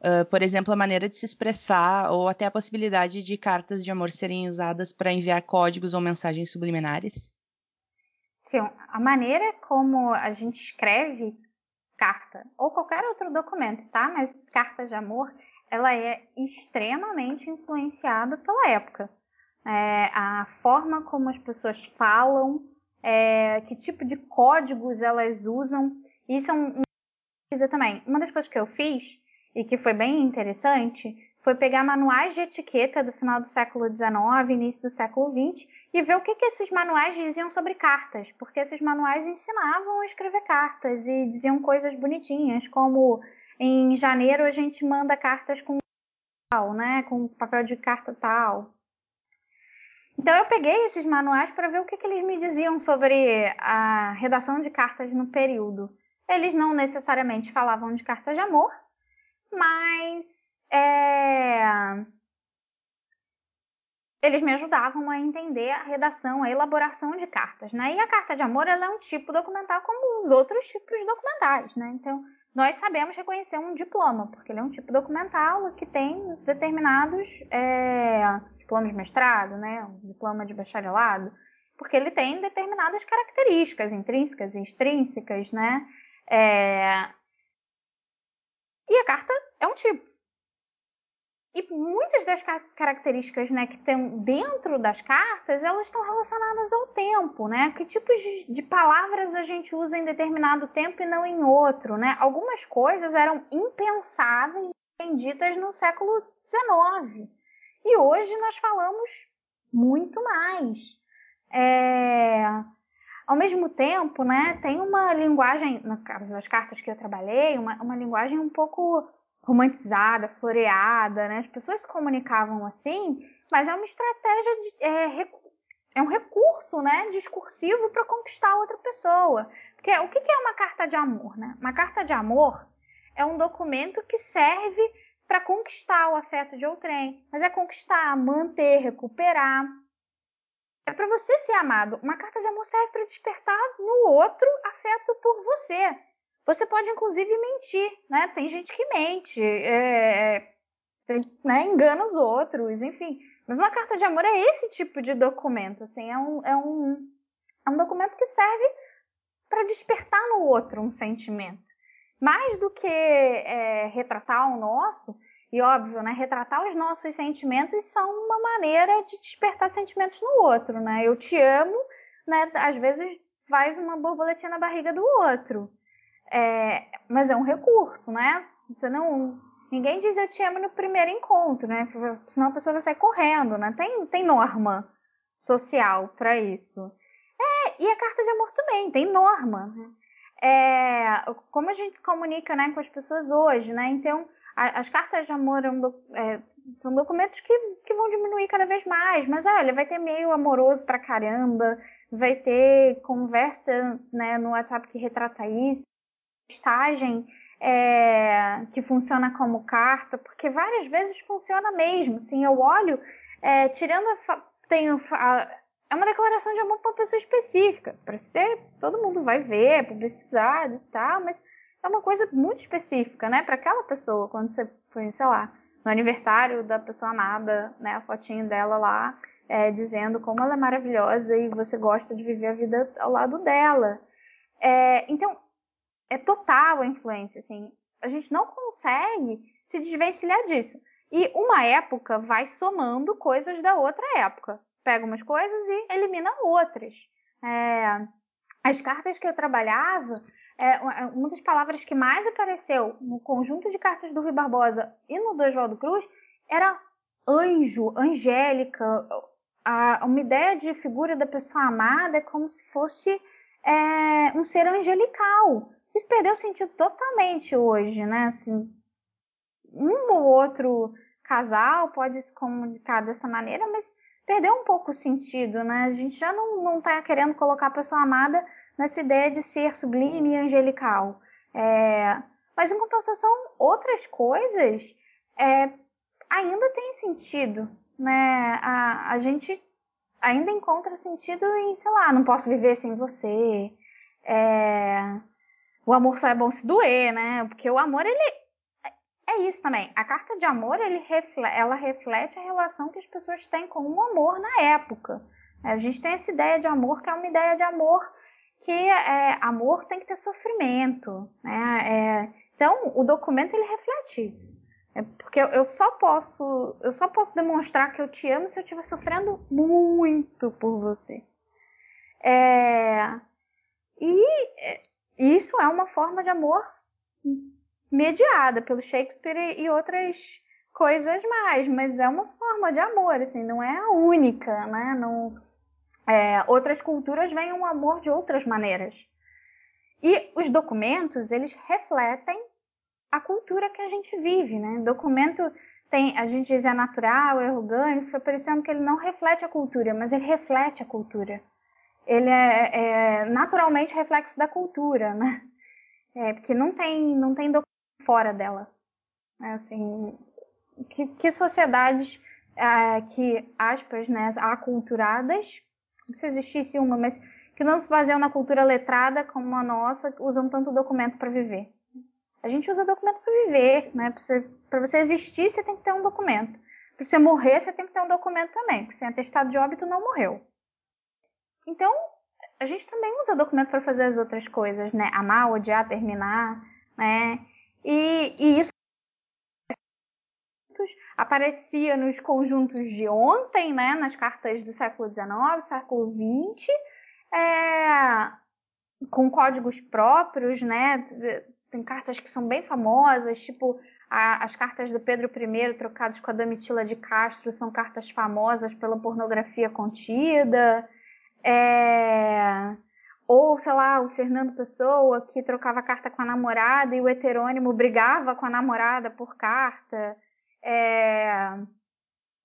Uh, por exemplo, a maneira de se expressar ou até a possibilidade de cartas de amor serem usadas para enviar códigos ou mensagens subliminares? Sim, a maneira como a gente escreve carta ou qualquer outro documento, tá? Mas cartas de amor, ela é extremamente influenciada pela época é, a forma como as pessoas falam, é, que tipo de códigos elas usam. Isso é um, um também. Uma das coisas que eu fiz e que foi bem interessante foi pegar manuais de etiqueta do final do século XIX, início do século XX e ver o que, que esses manuais diziam sobre cartas, porque esses manuais ensinavam a escrever cartas e diziam coisas bonitinhas, como em janeiro a gente manda cartas com tal, né, com papel de carta tal, Então eu peguei esses manuais para ver o que, que eles me diziam sobre a redação de cartas no período. Eles não necessariamente falavam de cartas de amor, mas é... eles me ajudavam a entender a redação, a elaboração de cartas, né? E a carta de amor ela é um tipo documental como os outros tipos documentais, né? Então nós sabemos reconhecer um diploma, porque ele é um tipo documental que tem determinados é, diploma de mestrado, né, um diploma de bacharelado, porque ele tem determinadas características intrínsecas e extrínsecas, né? É... E a carta é um tipo. E muitas das características né, que estão dentro das cartas, elas estão relacionadas ao tempo, né? Que tipos de, palavras a gente usa em determinado tempo e não em outro, né? Algumas coisas eram impensáveis ditas no século XIX. E hoje nós falamos muito mais. É... Ao mesmo tempo, né, tem uma linguagem, no caso das cartas que eu trabalhei, uma, uma linguagem um pouco romantizada, floreada, né? As pessoas se comunicavam assim, mas é uma estratégia de, é, é um recurso, né, discursivo para conquistar outra pessoa. Porque o que é uma carta de amor, né? Uma carta de amor é um documento que serve para conquistar o afeto de outrem, mas é conquistar, manter, recuperar. É para você ser amado. Uma carta de amor serve para despertar no outro afeto por você. Você pode, inclusive, mentir, né? Tem gente que mente, é, né, engana os outros, enfim. Mas uma carta de amor é esse tipo de documento, assim, é um, é um, é um documento que serve para despertar no outro um sentimento mais do que é, retratar o nosso, e óbvio, né, retratar os nossos sentimentos são uma maneira de despertar sentimentos no outro, né? Eu te amo, né? Às vezes faz uma borboletinha na barriga do outro. É, mas é um recurso, né? Você não, ninguém diz eu te amo no primeiro encontro, né? Senão a pessoa vai sair correndo, né? Tem, tem norma social para isso. É, e a carta de amor também tem norma. Né? É, como a gente se comunica né, com as pessoas hoje, né? Então, a, as cartas de amor é um, é, são documentos que, que vão diminuir cada vez mais, mas olha, vai ter meio amoroso pra caramba, vai ter conversa né, no WhatsApp que retrata isso, postagem é, que funciona como carta, porque várias vezes funciona mesmo. Assim, eu olho, é, tirando a, tenho a, é uma declaração de amor para uma pessoa específica. Para ser, todo mundo vai ver, publicidade e tal, mas é uma coisa muito específica, né? Para aquela pessoa, quando você foi, sei lá, no aniversário da pessoa amada, né? A fotinho dela lá, é, dizendo como ela é maravilhosa e você gosta de viver a vida ao lado dela. É, então, é total a influência, assim. A gente não consegue se desvencilhar disso. E uma época vai somando coisas da outra época pega umas coisas e elimina outras. É, as cartas que eu trabalhava, é, uma das palavras que mais apareceu no conjunto de cartas do Rui Barbosa e no do Oswaldo Cruz era anjo, angélica. A, uma ideia de figura da pessoa amada é como se fosse é, um ser angelical. Isso perdeu sentido totalmente hoje, né? Assim, um ou outro casal pode se comunicar dessa maneira, mas perdeu um pouco o sentido, né? A gente já não, não tá querendo colocar a pessoa amada nessa ideia de ser sublime e angelical. É, mas em compensação, outras coisas é, ainda têm sentido, né? A, a gente ainda encontra sentido em, sei lá, não posso viver sem você. É, o amor só é bom se doer, né? Porque o amor, ele, é isso também. A carta de amor, reflete, ela reflete a relação que as pessoas têm com o amor na época. A gente tem essa ideia de amor que é uma ideia de amor que é, amor tem que ter sofrimento. Né? É, então, o documento ele reflete isso. É porque eu, só posso eu só posso demonstrar que eu te amo se eu estiver sofrendo muito por você. É, e é, isso é uma forma de amor mediada pelo Shakespeare e outras coisas mais, mas é uma forma de amor, assim, não é a única, né? Não, é, outras culturas veem o amor de outras maneiras. E os documentos, eles refletem a cultura que a gente vive, né? Documento tem, a gente diz é natural, é orgânico, foi parecendo que ele não reflete a cultura, mas ele reflete a cultura. Ele é, é naturalmente reflexo da cultura, né? É, porque não tem, não tem fora dela. É assim, que, que sociedades é, que, aspas, né, aculturadas, se existisse uma, mas que não se baseiam na cultura letrada como a nossa, usam tanto documento para viver. A gente usa documento para viver, né? Para você, você, existir, você tem que ter um documento. Para você morrer, você tem que ter um documento também, porque sem atestado de óbito não morreu. Então, a gente também usa documento para fazer as outras coisas, né? Amar, odiar, terminar, né? E, e isso aparecia nos conjuntos de ontem, né? Nas cartas do século XIX, século XX, é, com códigos próprios, né? tem cartas que são bem famosas, tipo a, as cartas do Pedro I trocadas com a Domitila de Castro são cartas famosas pela pornografia contida. É... Ou, sei lá, o Fernando Pessoa, que trocava carta com a namorada e o heterônimo brigava com a namorada por carta. É...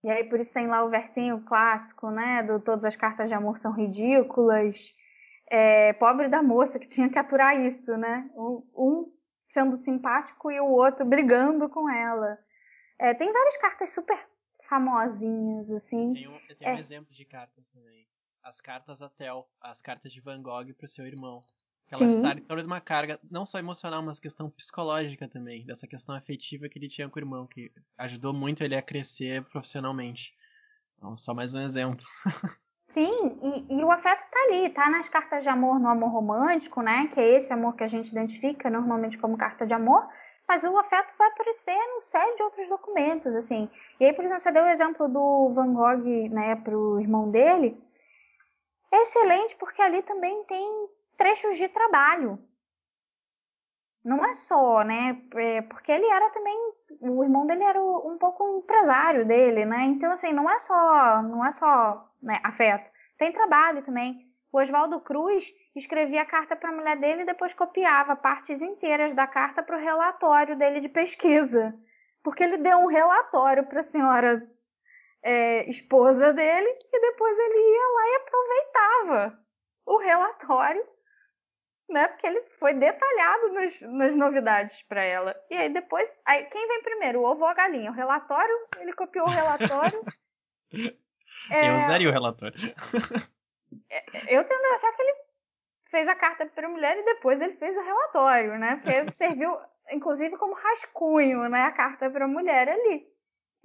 E aí, por isso tem lá o versinho clássico, né? Do todas as cartas de amor são ridículas. É, pobre da moça que tinha que aturar isso, né? Um sendo simpático e o outro brigando com ela. É, tem várias cartas super famosinhas, assim. Tem um, tem um é. exemplo de cartas também. As cartas a Tel, as cartas de Van Gogh pro seu irmão. Ela está toda uma carga, não só emocional, mas questão psicológica também, dessa questão afetiva que ele tinha com o irmão, que ajudou muito ele a crescer profissionalmente. Então, só mais um exemplo. Sim, e, e, o afeto está ali, tá nas cartas de amor no amor romântico, né? Que é esse amor que a gente identifica normalmente como carta de amor, mas o afeto vai aparecer num série de outros documentos, assim. E aí, por exemplo, você deu o exemplo do Van Gogh, né, pro irmão dele. É excelente porque ali também tem trechos de trabalho. Não é só, né? É porque ele era também, o irmão dele era um pouco empresário dele, né? Então assim, não é só, não é só né, afeto. Tem trabalho também. O Oswaldo Cruz escrevia a carta para a mulher dele e depois copiava partes inteiras da carta para o relatório dele de pesquisa. Porque ele deu um relatório para a senhora é, esposa dele e depois ele ia lá e aproveitava o relatório, né? Porque ele foi detalhado nas, nas novidades para ela. E aí depois, aí, quem vem primeiro, o ovo ou a galinha? O relatório, ele copiou o relatório. É... Eu usaria o relatório. É, eu tendo a achar que ele fez a carta para a mulher e depois ele fez o relatório, né? Porque serviu, inclusive, como rascunho, né? A carta para a mulher ali.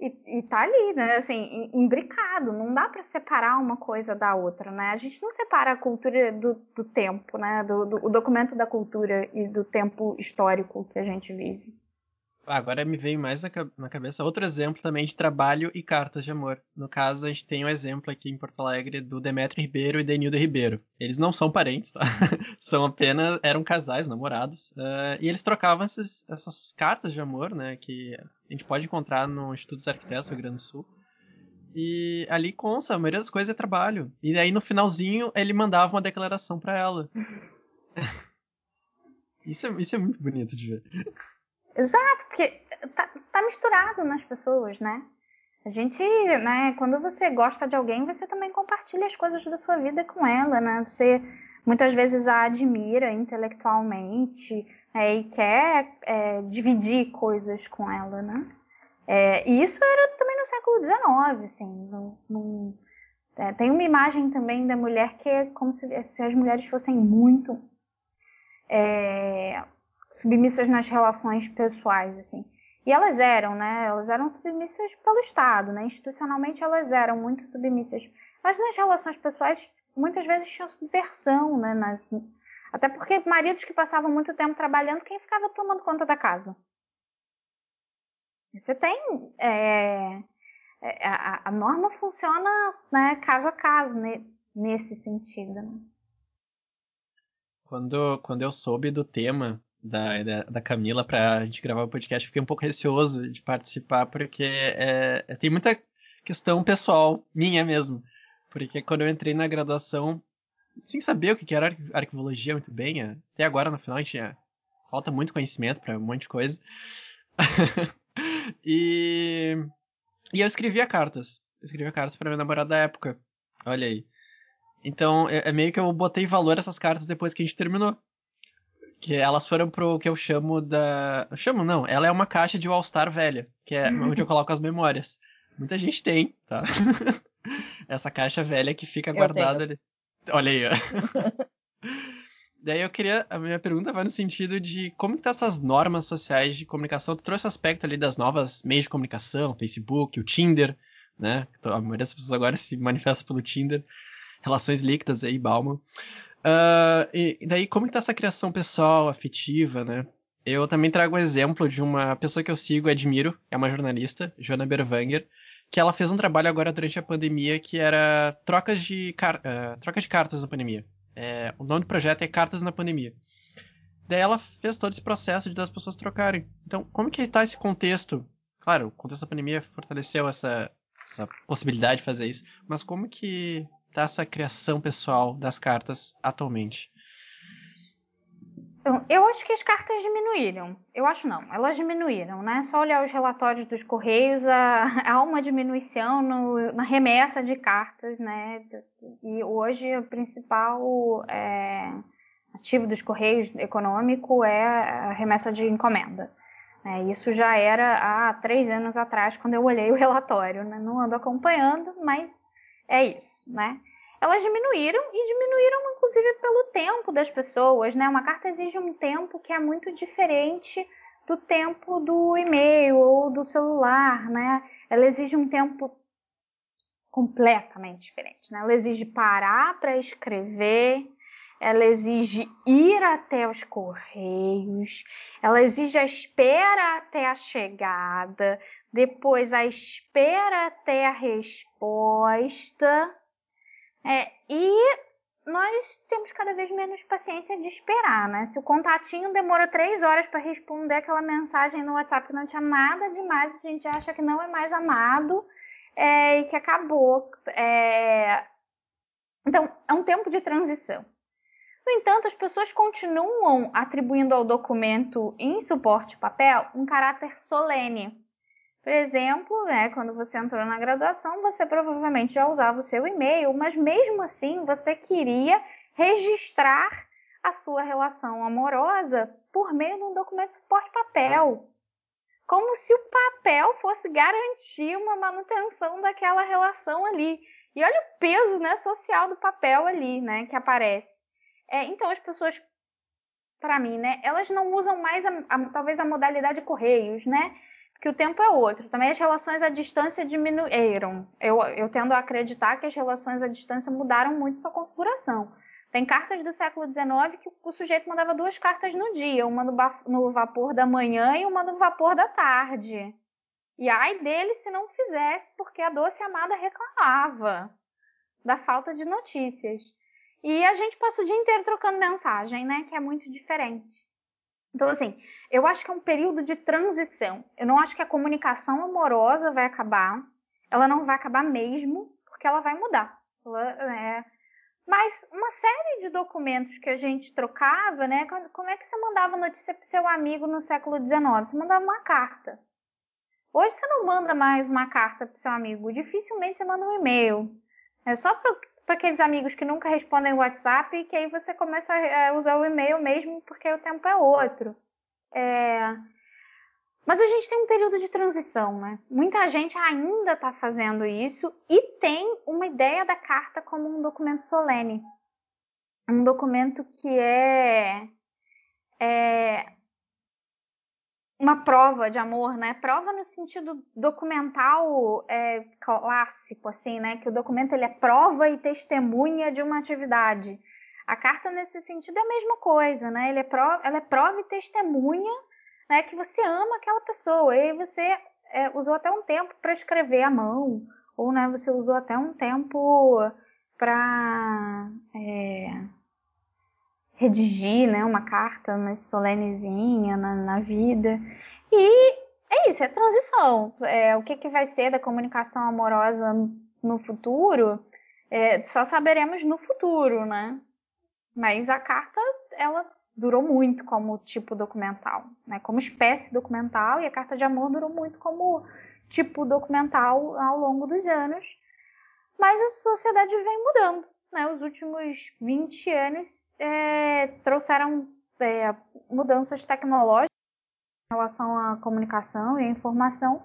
E, e tá ali, né? Assim, imbricado. Não dá para separar uma coisa da outra, né? A gente não separa a cultura do, do tempo, né? Do, do, o documento da cultura e do tempo histórico que a gente vive. Agora me veio mais na cabeça outro exemplo também de trabalho e cartas de amor. No caso, a gente tem um exemplo aqui em Porto Alegre do Demetrio Ribeiro e Denilda Ribeiro. Eles não são parentes, tá? são apenas, eram casais, namorados. Uh, e eles trocavam esses, essas cartas de amor, né? Que a gente pode encontrar no Instituto dos Arquitetos do Rio Grande do Sul. E ali consta, a maioria das coisas é trabalho. E aí no finalzinho ele mandava uma declaração para ela. isso, é, isso é muito bonito de ver. Exato, porque tá, tá, misturado nas pessoas, né? A gente, né, quando você gosta de alguém, você também compartilha as coisas da sua vida com ela, né? Você muitas vezes a admira intelectualmente é, e quer é, dividir coisas com ela, né? É, e isso era também no século XIX, assim. É, tem uma imagem também da mulher que é como se, se as mulheres fossem muito é, submissas nas relações pessoais, assim. E elas eram, né? Elas eram submissas pelo Estado, né? Institucionalmente elas eram muito submissas. Mas nas relações pessoais, muitas vezes tinha subversão, né? Nas... Até porque maridos que passavam muito tempo trabalhando, quem ficava tomando conta da casa? Você tem. É... é a, a, norma funciona né, caso a caso, né, nesse sentido. Né? Quando, quando eu soube do tema da, da, da Camila pra gente gravar o podcast, fiquei um pouco receoso de participar, porque é, é, tem muita questão pessoal, minha mesmo. Porque quando eu entrei na graduação, sem saber o que era arquivologia muito bem, até agora no final a gente falta muito conhecimento para um monte de coisa. e, e eu escrevia cartas. Eu escrevia cartas pra minha namorada da época. Olha aí. Então, é, é meio que eu botei valor essas cartas depois que a gente terminou. Que elas foram pro que eu chamo da. Eu chamo, não. Ela é uma caixa de All-Star velha, que é onde eu coloco as memórias. Muita gente tem, tá? Essa caixa velha que fica guardada ali. Olha aí, ó. Daí eu queria. A minha pergunta vai no sentido de como que tá essas normas sociais de comunicação. Tu trouxe o aspecto ali das novas meios de comunicação, Facebook, o Tinder, né? A maioria das pessoas agora se manifesta pelo Tinder. Relações líquidas aí, Bauman. Uh, e, daí, como que tá essa criação pessoal, afetiva, né? Eu também trago um exemplo de uma pessoa que eu sigo e admiro, é uma jornalista, Joana Berwanger, que ela fez um trabalho agora durante a pandemia que era trocas de, car uh, troca de cartas na pandemia. É, o nome do projeto é Cartas na Pandemia. Daí ela fez todo esse processo de das pessoas trocarem. Então, como que está esse contexto? Claro, o contexto da pandemia fortaleceu essa, essa possibilidade de fazer isso, mas como que dessa criação pessoal das cartas atualmente? Então, eu acho que as cartas diminuíram. Eu acho não, elas diminuíram, né? Só olhar os relatórios dos Correios, há uma diminuição no, na remessa de cartas, né? E hoje o principal é, ativo dos Correios econômico é a remessa de encomenda. É, isso já era há três anos atrás, quando eu olhei o relatório. Né? Não ando acompanhando, mas é isso, né? Elas diminuíram e diminuíram inclusive pelo tempo das pessoas, né? Uma carta exige um tempo que é muito diferente do tempo do e-mail ou do celular, né? Ela exige um tempo completamente diferente, né? Ela exige parar para escrever, ela exige ir até os correios, ela exige a espera até a chegada, depois a espera até a resposta. É, e nós temos cada vez menos paciência de esperar, né? Se o contatinho demora três horas para responder aquela mensagem no WhatsApp que não tinha nada demais, a gente acha que não é mais amado é, e que acabou. É... Então, é um tempo de transição. No entanto, as pessoas continuam atribuindo ao documento em suporte papel um caráter solene. Por exemplo, né, quando você entrou na graduação, você provavelmente já usava o seu e-mail, mas mesmo assim você queria registrar a sua relação amorosa por meio de um documento de suporte papel. Como se o papel fosse garantir uma manutenção daquela relação ali. E olha o peso né, social do papel ali, né, que aparece. É, então as pessoas, para mim, né, elas não usam mais a, a, talvez a modalidade correios, né? Que o tempo é outro. Também as relações à distância diminuíram. Eu, eu tendo a acreditar que as relações à distância mudaram muito sua configuração. Tem cartas do século XIX que o sujeito mandava duas cartas no dia, uma no, no vapor da manhã e uma no vapor da tarde. E ai dele se não fizesse, porque a doce amada reclamava da falta de notícias. E a gente passa o dia inteiro trocando mensagem, né? Que é muito diferente. Então, assim, eu acho que é um período de transição. Eu não acho que a comunicação amorosa vai acabar. Ela não vai acabar mesmo, porque ela vai mudar. Ela, é... Mas uma série de documentos que a gente trocava, né? Como é que você mandava notícia para seu amigo no século XIX? Você mandava uma carta. Hoje você não manda mais uma carta para seu amigo. Dificilmente você manda um e-mail. É só para para aqueles amigos que nunca respondem o WhatsApp que aí você começa a usar o e-mail mesmo porque o tempo é outro. É... Mas a gente tem um período de transição, né? Muita gente ainda está fazendo isso e tem uma ideia da carta como um documento solene. Um documento que é, é uma prova de amor, né? Prova no sentido documental é, clássico, assim, né? Que o documento ele é prova e testemunha de uma atividade. A carta nesse sentido é a mesma coisa, né? Ele é prova, ela é prova e testemunha, né? Que você ama aquela pessoa. E você é, usou até um tempo para escrever à mão, ou né? Você usou até um tempo para é, redigir né, uma carta mais solenezinha na, na vida. E é isso, é transição. É, o que, que vai ser da comunicação amorosa no futuro, é, só saberemos no futuro, né? Mas a carta, ela durou muito como tipo documental, né? Como espécie documental, e a Carta de Amor durou muito como tipo documental ao longo dos anos. Mas a sociedade vem mudando, né? Os últimos 20 anos é, trouxeram é, mudanças tecnológicas em relação à comunicação e à informação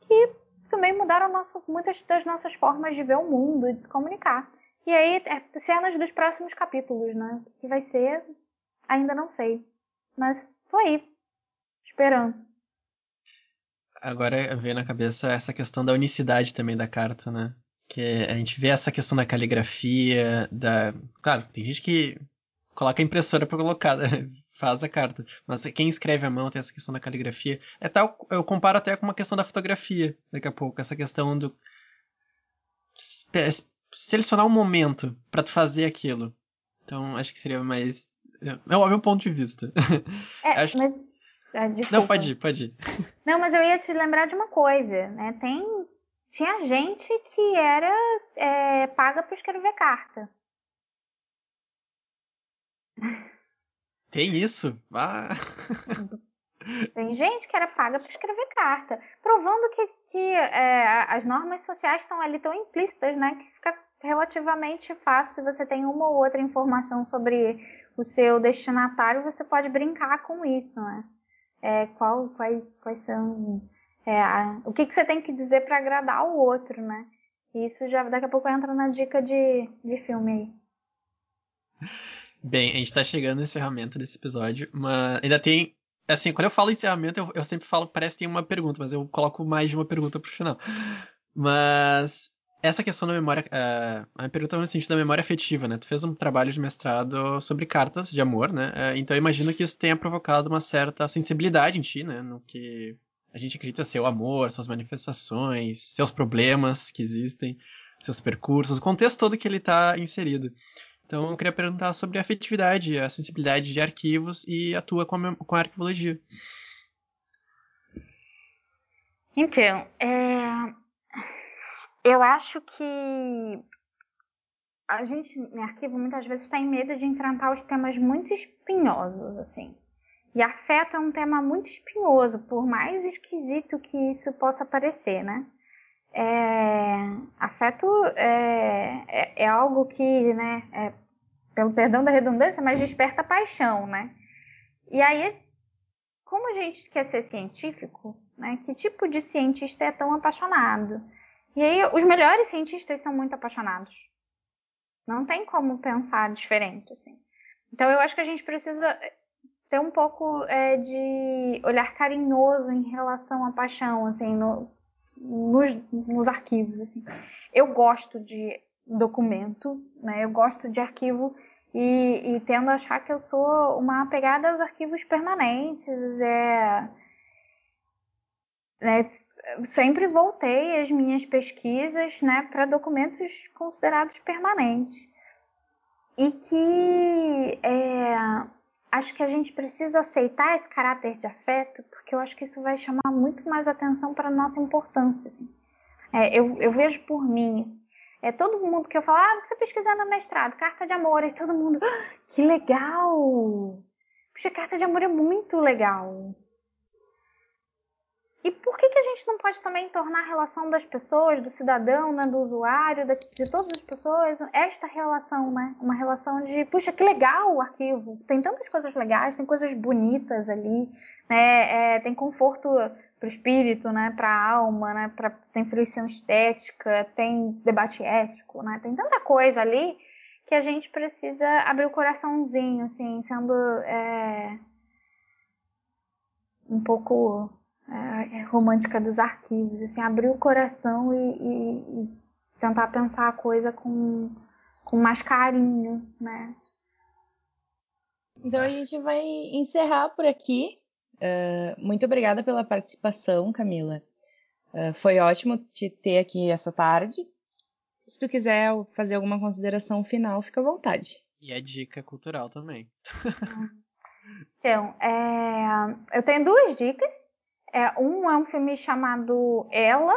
que também mudaram nossa, muitas das nossas formas de ver o mundo e de se comunicar. E aí, é cenas dos próximos capítulos, né? Que vai ser, ainda não sei. Mas tô aí, esperando. Agora vem na cabeça essa questão da unicidade também da carta, né? Que a gente vê essa questão da caligrafia, da. Claro, tem gente que coloca a impressora para colocar, faz a carta. Mas quem escreve à mão tem essa questão da caligrafia. É tal, eu comparo até com uma questão da fotografia, daqui a pouco. Essa questão do. Selecionar um momento para tu fazer aquilo. Então, acho que seria mais. É o meu ponto de vista. É, acho mas. Que... Ah, Não, pode ir, pode ir. Não, mas eu ia te lembrar de uma coisa, né? Tem. Tinha gente que era é, paga para escrever carta. Tem isso? Ah. Tem gente que era paga para escrever carta, provando que, que é, as normas sociais estão ali tão implícitas, né? Que fica relativamente fácil se você tem uma ou outra informação sobre o seu destinatário, você pode brincar com isso, né? É, qual, quais, quais são é, o que, que você tem que dizer para agradar o outro, né? E isso já daqui a pouco entra na dica de, de filme aí. Bem, a gente tá chegando no encerramento desse episódio, mas ainda tem. Assim, quando eu falo encerramento, eu, eu sempre falo, parece que tem uma pergunta, mas eu coloco mais de uma pergunta pro final. Mas essa questão da memória. Uh, a pergunta no sentido da memória afetiva, né? Tu fez um trabalho de mestrado sobre cartas de amor, né? Uh, então eu imagino que isso tenha provocado uma certa sensibilidade em ti, né? No que a gente acredita ser o amor, suas manifestações, seus problemas que existem, seus percursos, o contexto todo que ele está inserido. Então eu queria perguntar sobre a afetividade, a sensibilidade de arquivos e atua com a, com a arquivologia. Então, é... eu acho que a gente em arquivo muitas vezes tem medo de enfrentar os temas muito espinhosos, assim. E afeta é um tema muito espinhoso, por mais esquisito que isso possa parecer, né? É, afeto é, é, é, algo que, né, é, pelo perdão da redundância, mas desperta paixão, né? E aí, como a gente quer ser científico, né, que tipo de cientista é tão apaixonado? E aí, os melhores cientistas são muito apaixonados. Não tem como pensar diferente, assim. Então, eu acho que a gente precisa um pouco é, de olhar carinhoso em relação à paixão, assim, no, nos, nos arquivos. Assim. Eu gosto de documento, né? Eu gosto de arquivo e, e tendo a achar que eu sou uma apegada aos arquivos permanentes. É, né? Sempre voltei as minhas pesquisas né, para documentos considerados permanentes. E que é, acho que a gente precisa aceitar esse caráter de afeto, porque eu acho que isso vai chamar muito mais atenção para a nossa importância. Assim. É, eu, eu, vejo por mim, é todo mundo que eu falo, ah, você pesquisando no mestrado, carta de amor, e todo mundo, ah, que legal! Puxa, carta de amor é muito legal. E por que, que a gente não pode também tornar a relação das pessoas, do cidadão, né, do usuário, de todas as pessoas, esta relação, né? Uma relação de, puxa, que legal o arquivo. Tem tantas coisas legais, tem coisas bonitas ali, né? É, tem conforto para o espírito, né? Para a alma, né? Pra, tem fruição estética, tem debate ético, né? Tem tanta coisa ali que a gente precisa abrir o coraçãozinho, assim, sendo é, um pouco é, é, romântica dos arquivos, assim, abrir o coração e, e, e, tentar pensar a coisa com, com mais carinho, né? Então a gente vai encerrar por aqui. Uh, muito obrigada pela participação, Camila. Uh, foi ótimo te ter aqui essa tarde. Se tu quiser fazer alguma consideração final, fica à vontade. E a dica cultural também. então, é... eu tenho duas dicas. É, um é um filme chamado Ela,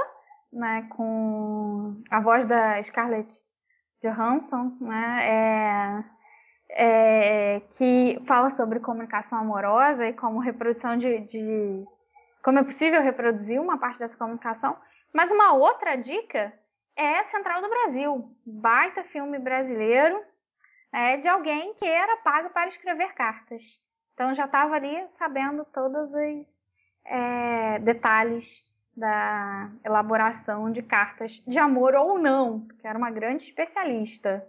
né, com a voz da Scarlett Johansson, né, é, é, que fala sobre comunicação amorosa e como reprodução de, de, como é possível reproduzir uma parte dessa comunicação. Mas uma outra dica é Central do Brasil, baita filme brasileiro é, de alguém que era pago para escrever cartas. Então já estava ali sabendo todos os é, detalhes da elaboração de cartas de amor ou não, porque era uma grande especialista.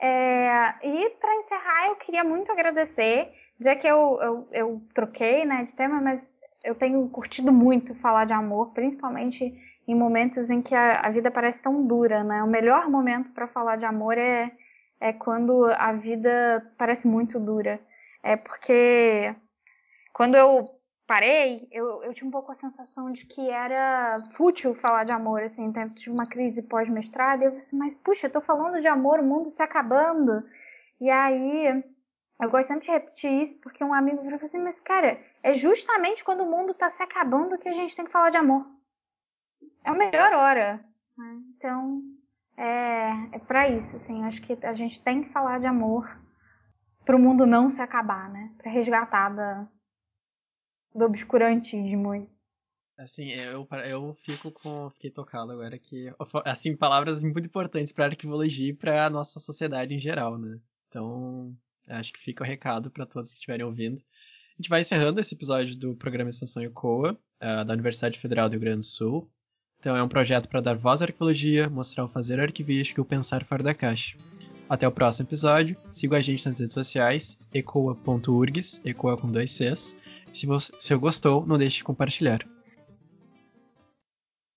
É, e para encerrar, eu queria muito agradecer, dizer que eu, eu, eu troquei né, de tema, mas eu tenho curtido muito falar de amor, principalmente em momentos em que a, a vida parece tão dura. Né? O melhor momento para falar de amor é, é quando a vida parece muito dura. É porque quando eu parei, eu, eu tinha um pouco a sensação de que era fútil falar de amor, assim, então eu tive uma crise pós-mestrado, e eu falei assim, mas puxa, eu tô falando de amor, o mundo se acabando. E aí, eu gosto sempre de repetir isso, porque um amigo falou assim, mas cara, é justamente quando o mundo tá se acabando que a gente tem que falar de amor. É a melhor hora. Né? Então, é, é para isso, assim, acho que a gente tem que falar de amor para o mundo não se acabar, né? Para resgatar da, do obscurantismo. Assim, eu, eu fico com. Fiquei tocado agora que. Assim, palavras muito importantes para arquivologia e para a nossa sociedade em geral, né? Então, acho que fica o recado para todos que estiverem ouvindo. A gente vai encerrando esse episódio do programa Extensão ECOA, uh, da Universidade Federal do Rio Grande do Sul. Então, é um projeto para dar voz à arquivologia, mostrar o fazer arquivístico e o pensar fora da caixa. Até o próximo episódio. Siga a gente nas redes sociais, ecoa.urgs, ecoa com dois Cs se você se gostou, não deixe de compartilhar.